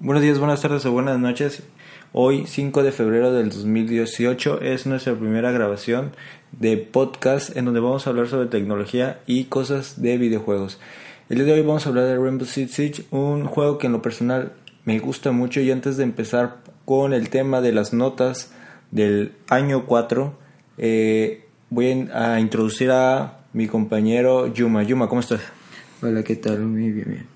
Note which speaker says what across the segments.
Speaker 1: Buenos días, buenas tardes o buenas noches. Hoy, 5 de febrero del 2018, es nuestra primera grabación de podcast en donde vamos a hablar sobre tecnología y cosas de videojuegos. El día de hoy vamos a hablar de Rainbow Six Siege, un juego que en lo personal me gusta mucho y antes de empezar con el tema de las notas del año 4, eh, voy a introducir a mi compañero Yuma. Yuma, ¿cómo estás?
Speaker 2: Hola, ¿qué tal? Muy bien, bien.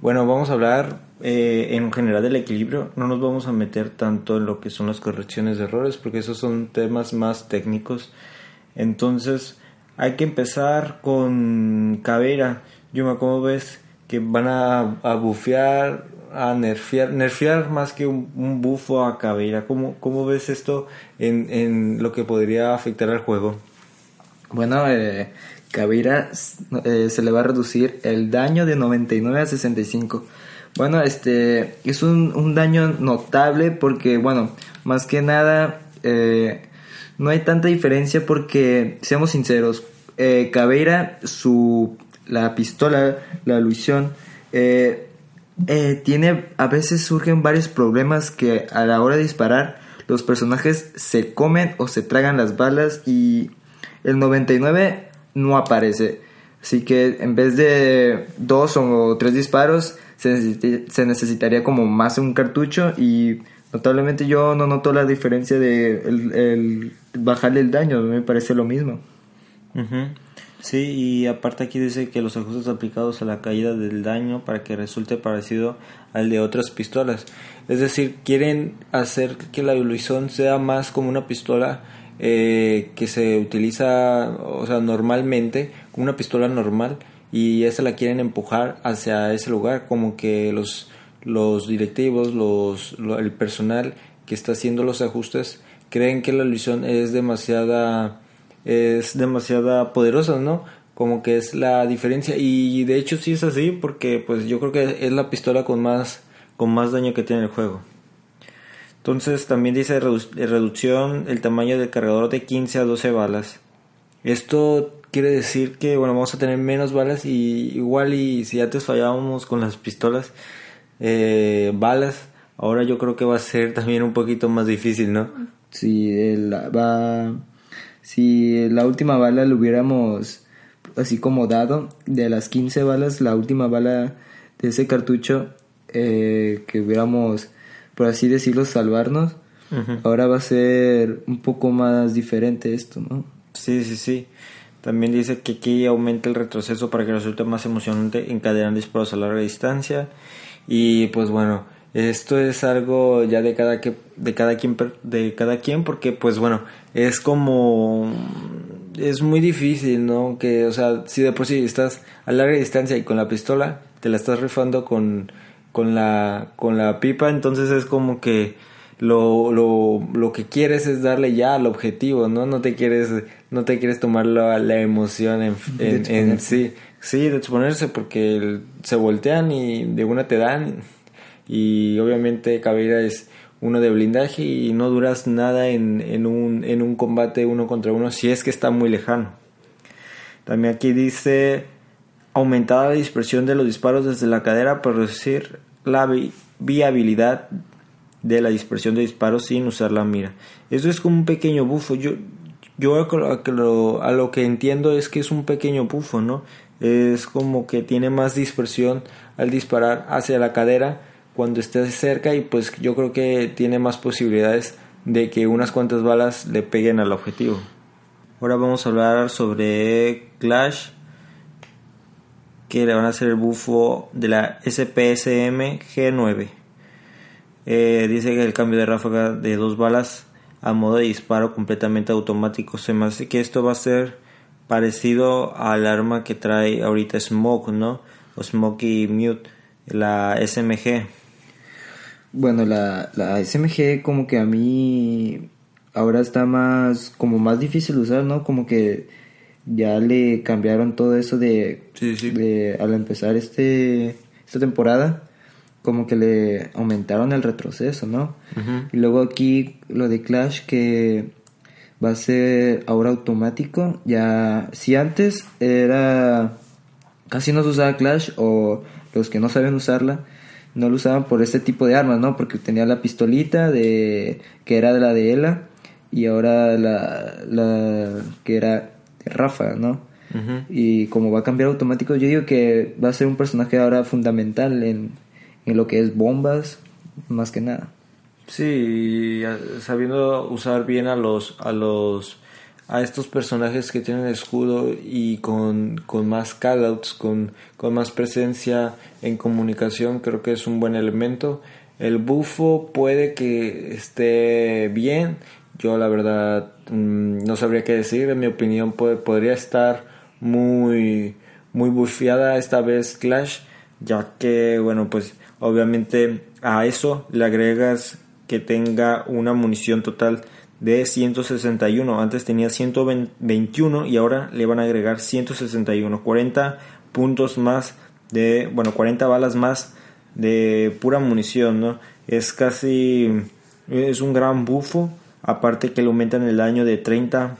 Speaker 1: Bueno, vamos a hablar eh, en general del equilibrio. No nos vamos a meter tanto en lo que son las correcciones de errores, porque esos son temas más técnicos. Entonces, hay que empezar con Caveira. Yuma, ¿cómo ves que van a, a bufear, a nerfear, nerfear más que un, bufo a Caveira? ¿Cómo, ¿Cómo ves esto en, en lo que podría afectar al juego?
Speaker 2: Bueno, eh, eh, se le va a reducir el daño de 99 a 65. Bueno, este es un, un daño notable porque, bueno, más que nada eh, no hay tanta diferencia porque, seamos sinceros, eh, su, la pistola, la ilusión, eh, eh, tiene, a veces surgen varios problemas que a la hora de disparar los personajes se comen o se tragan las balas y el 99 no aparece. Así que en vez de dos o tres disparos, se, necesitaría como más un cartucho y notablemente yo no noto la diferencia de el, bajarle el daño, me parece lo mismo.
Speaker 1: Sí, y aparte aquí dice que los ajustes aplicados a la caída del daño para que resulte parecido al de otras pistolas. Es decir, quieren hacer que la evolución sea más como una pistola eh, que se utiliza, o sea, normalmente, una pistola normal, y esa la quieren empujar hacia ese lugar, como que los, los directivos, los, el personal que está haciendo los ajustes, creen que la ilusión es demasiada, es demasiada poderosa, ¿no? Como que es la diferencia, y de hecho sí es así, porque pues yo creo que es la pistola con más, con más daño que tiene el juego. Entonces también dice reducción el tamaño del cargador de 15 a 12 balas. Esto quiere decir que bueno vamos a tener menos balas y igual y si antes fallábamos con las pistolas eh, balas ahora yo creo que va a ser también un poquito más difícil no
Speaker 2: si la, va si la última bala lo hubiéramos así como dado de las 15 balas la última bala de ese cartucho eh, que hubiéramos por así decirlo, salvarnos, ahora va a ser un poco más diferente esto, ¿no?
Speaker 1: Sí, sí, sí. También dice que aquí aumenta el retroceso para que resulte más emocionante encadenar disparos a larga distancia. Y pues bueno, esto es algo ya de cada que de cada quien de cada quien porque pues bueno, es como es muy difícil, ¿no? Que o sea, si de por sí estás a larga distancia y con la pistola te la estás rifando con con la, con la pipa, entonces es como que lo, lo, lo que quieres es darle ya al objetivo, ¿no? No te quieres, no te quieres tomar la, la emoción en, en, sí, sí, de exponerse porque se voltean y de una te dan y obviamente Caveira es uno de blindaje y no duras nada en, en, un, en un combate uno contra uno si es que está muy lejano. También aquí dice aumentada la dispersión de los disparos desde la cadera para reducir la viabilidad de la dispersión de disparos sin usar la mira. Eso es como un pequeño bufo. Yo, yo a lo, que entiendo es que es un pequeño bufo, ¿no? Es como que tiene más dispersión al disparar hacia la cadera cuando esté cerca y pues yo creo que tiene más posibilidades de que unas cuantas balas le peguen al objetivo. Ahora vamos a hablar sobre Clash que le van a hacer el bufo de la SPSM G9. Eh, dice que el cambio de ráfaga de dos balas a modo de disparo completamente automático. Se me hace que esto va a ser parecido al arma que trae ahorita Smoke, ¿no? O Smokey Mute, la SMG.
Speaker 2: Bueno, la, la SMG como que a mí ahora está más, como más difícil de usar, ¿no? Como que ya le cambiaron todo eso de, de al empezar este esta temporada como que le aumentaron el retroceso, ¿no? Y luego aquí lo de Clash que va a ser ahora automático, ya si antes era casi no se usaba Clash o los que no saben usarla no lo usaban por este tipo de armas, ¿no? Porque tenía la pistolita de que era de la de Ela y ahora la, la que era Rafa, ¿no? Y como va a cambiar automático, yo digo que va a ser un personaje ahora fundamental en, en lo que es bombas, más que nada.
Speaker 1: Sí, sabiendo usar bien a los a los a estos personajes que tienen escudo y con, con más callouts, con, con más presencia en comunicación, creo que es un buen elemento. El bufo puede que esté bien, yo la verdad mm, no sabría qué decir, en mi opinión podría estar muy, muy bufiada esta vez Clash, ya que, bueno, pues obviamente a eso le agregas que tenga una munición total de 161. Antes tenía 121 y ahora le van a agregar 161. 40 puntos más de, bueno, 40 balas más de pura munición, ¿no? Es casi, es un gran bufo. Aparte que le aumentan el daño de 30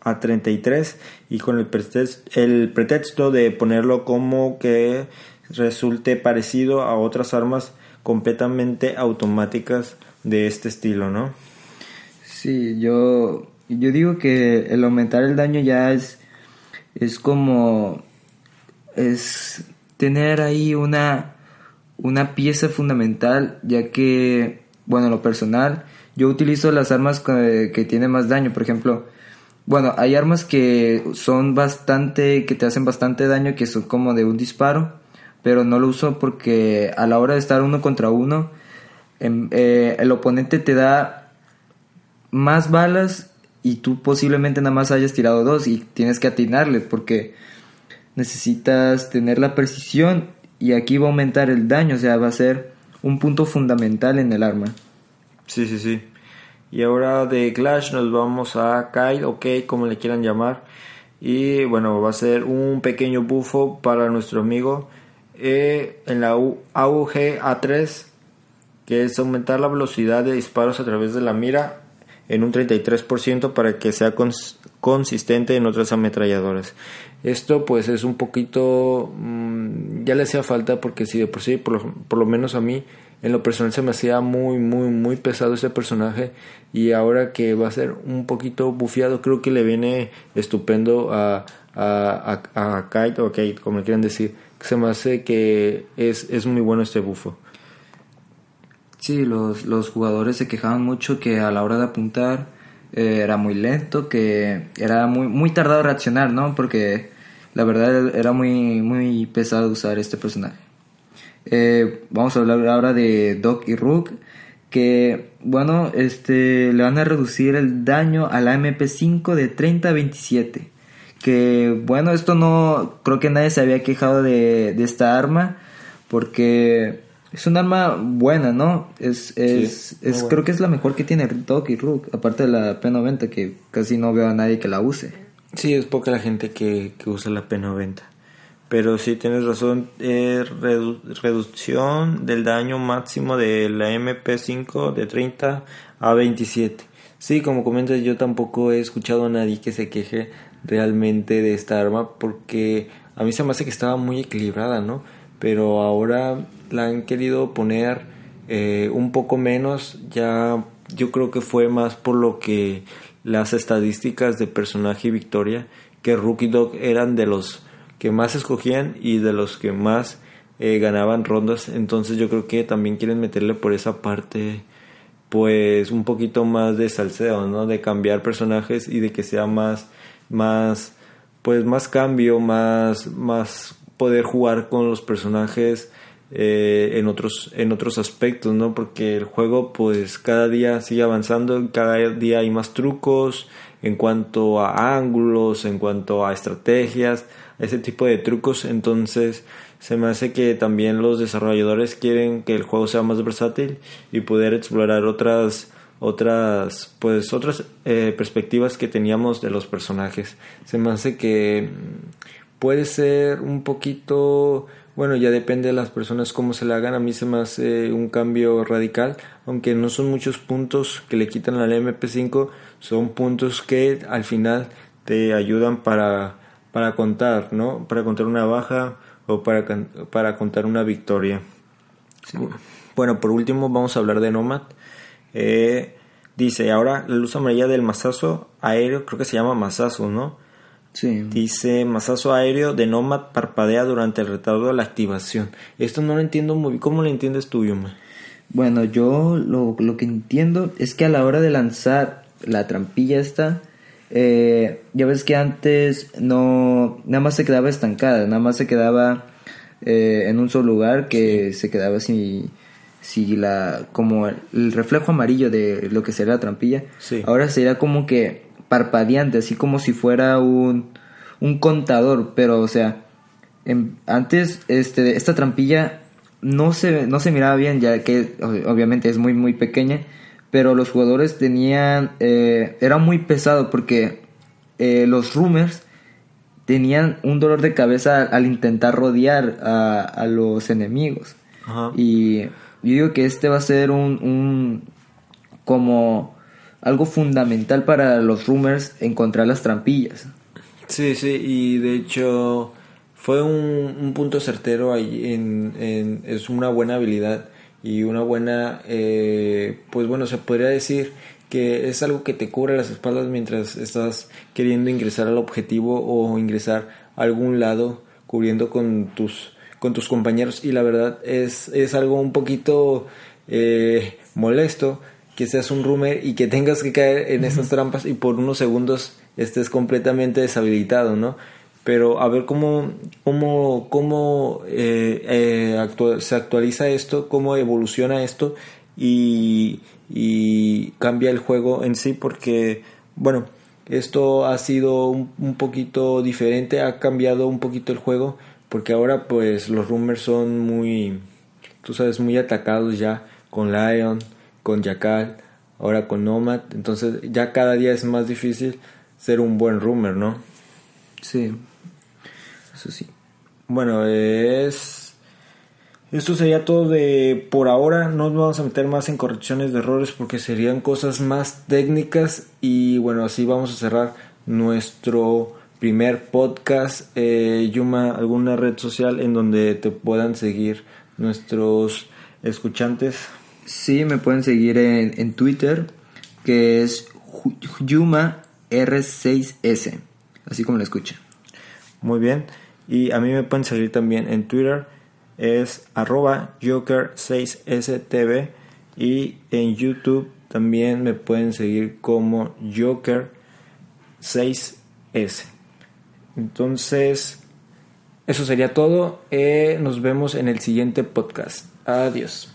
Speaker 1: a 33 y con el pretexto, el pretexto de ponerlo como que resulte parecido a otras armas completamente automáticas de este estilo, ¿no?
Speaker 2: Sí, yo, yo digo que el aumentar el daño ya es, es como, es tener ahí una, una pieza fundamental, ya que, bueno, lo personal, yo utilizo las armas que, que tienen más daño, por ejemplo, bueno, hay armas que son bastante, que te hacen bastante daño, que son como de un disparo, pero no lo uso porque a la hora de estar uno contra uno, em, eh, el oponente te da más balas y tú posiblemente nada más hayas tirado dos y tienes que atinarle porque necesitas tener la precisión y aquí va a aumentar el daño, o sea, va a ser un punto fundamental en el arma.
Speaker 1: Sí, sí, sí. Y ahora de Clash nos vamos a Kyle, ok, como le quieran llamar. Y bueno, va a ser un pequeño bufo para nuestro amigo eh, en la AUG A3, que es aumentar la velocidad de disparos a través de la mira en un 33% para que sea consistente en otras ametralladoras. Esto pues es un poquito, mm, ya le hacía falta porque si de por sí, por lo, menos a mí, en lo personal se me hacía muy, muy, muy pesado ese personaje y ahora que va a ser un poquito bufiado, creo que le viene estupendo a, a, a, Kite o Kate, como le quieran decir, se me hace que es, es muy bueno este bufo.
Speaker 2: Sí, los, los jugadores se quejaban mucho que a la hora de apuntar eh, era muy lento, que era muy, muy tardado reaccionar, ¿no? Porque la verdad era muy, muy pesado usar este personaje. Eh, vamos a hablar ahora de Doc y Rook, que, bueno, este, le van a reducir el daño a la MP5 de 30 a 27. Que, bueno, esto no, creo que nadie se había quejado de, de esta arma, porque es un arma buena, ¿no? Es, es, es creo que es la mejor que tiene Doc y Rook, aparte de la P90 que casi no veo a nadie que la use.
Speaker 1: Sí, es poca la gente que, que usa la P90. Pero sí tienes razón, reducción del daño máximo de la MP5 de 30 a 27. Sí, como comentas, yo tampoco he escuchado a nadie que se queje realmente de esta arma porque a mí se me hace que estaba muy equilibrada, ¿no? Pero ahora la han querido poner eh, un poco menos, ya yo creo que fue más por lo que las estadísticas de personaje y victoria, que Rookie Dog eran de los que más escogían y de los que más eh, ganaban rondas, entonces yo creo que también quieren meterle por esa parte pues un poquito más de salseo, ¿no? De cambiar personajes y de que sea más más pues más cambio, más más poder jugar con los personajes eh, en otros en otros aspectos no porque el juego pues cada día sigue avanzando cada día hay más trucos en cuanto a ángulos en cuanto a estrategias ese tipo de trucos. Entonces se me hace que también los desarrolladores quieren que el juego sea más versátil y poder explorar otras otras pues otras eh, perspectivas que teníamos de los personajes. Se me hace que puede ser un poquito bueno, ya depende de las personas cómo se la hagan. A mí se me hace un cambio radical, aunque no son muchos puntos que le quitan al MP5, son puntos que al final te ayudan para, para contar, ¿no? Para contar una baja o para, para contar una victoria. Bueno, por último vamos a hablar de Nomad. Eh, dice, ahora la luz amarilla del masazo aéreo, creo que se llama masazo, ¿no?
Speaker 2: Sí.
Speaker 1: Dice, masazo aéreo de Nomad parpadea durante el retardo de la activación. Esto no lo entiendo muy bien. ¿Cómo lo entiendes tú, Yuma?
Speaker 2: Bueno, yo lo, lo que entiendo es que a la hora de lanzar la trampilla esta, eh, ya ves que antes no, nada más se quedaba estancada, nada más se quedaba eh, en un solo lugar que se quedaba así, si la, como el reflejo amarillo de lo que sería la trampilla.
Speaker 1: Sí.
Speaker 2: Ahora sería como que parpadeante, así como si fuera un, un contador, pero o sea, en- antes este, esta trampilla no se, no se miraba bien, ya que ob- obviamente es muy, muy pequeña, pero los jugadores tenían, eh, era muy pesado porque eh, los rumors tenían un dolor de cabeza al intentar rodear a, a los enemigos.
Speaker 1: Ajá.
Speaker 2: Y yo digo que este va a ser un, un como algo fundamental para los rumors encontrar las trampillas.
Speaker 1: Sí, sí, y de hecho fue un, un punto certero ahí en, en- es una buena habilidad y una buena, eh, pues bueno, se podría decir que es algo que te cubre las espaldas mientras estás queriendo ingresar al objetivo o ingresar a algún lado cubriendo con tus con tus compañeros y la verdad es, es algo un poquito eh, molesto que seas un rumor y que tengas que caer en esas trampas y por unos segundos estés completamente deshabilitado, ¿no? Pero a ver cómo, cómo, cómo eh, eh, actua- se actualiza esto, cómo evoluciona esto y, y cambia el juego en sí porque, bueno, esto ha sido un, un poquito diferente, ha cambiado un poquito el juego porque ahora pues los rumors son muy, tú sabes, muy atacados ya con Lion, con Jackal, ahora con Nomad, entonces ya cada día es más difícil ser un buen rumor, ¿no?
Speaker 2: Sí, eso sí.
Speaker 1: Bueno, es esto sería todo de por ahora, no nos vamos a meter más en correcciones de errores porque serían cosas más técnicas y bueno, así vamos a cerrar nuestro primer podcast. Eh, Yuma, ¿alguna red social en donde te puedan seguir nuestros escuchantes?
Speaker 2: Sí, me pueden seguir en, en Twitter, que es Yuma R6S, así como lo escucha.
Speaker 1: Muy bien. Y a mí me pueden seguir también en Twitter. Es arroba Joker6STV. Y en YouTube también me pueden seguir como Joker6S. Entonces, eso sería todo. Eh, nos vemos en el siguiente podcast. Adiós.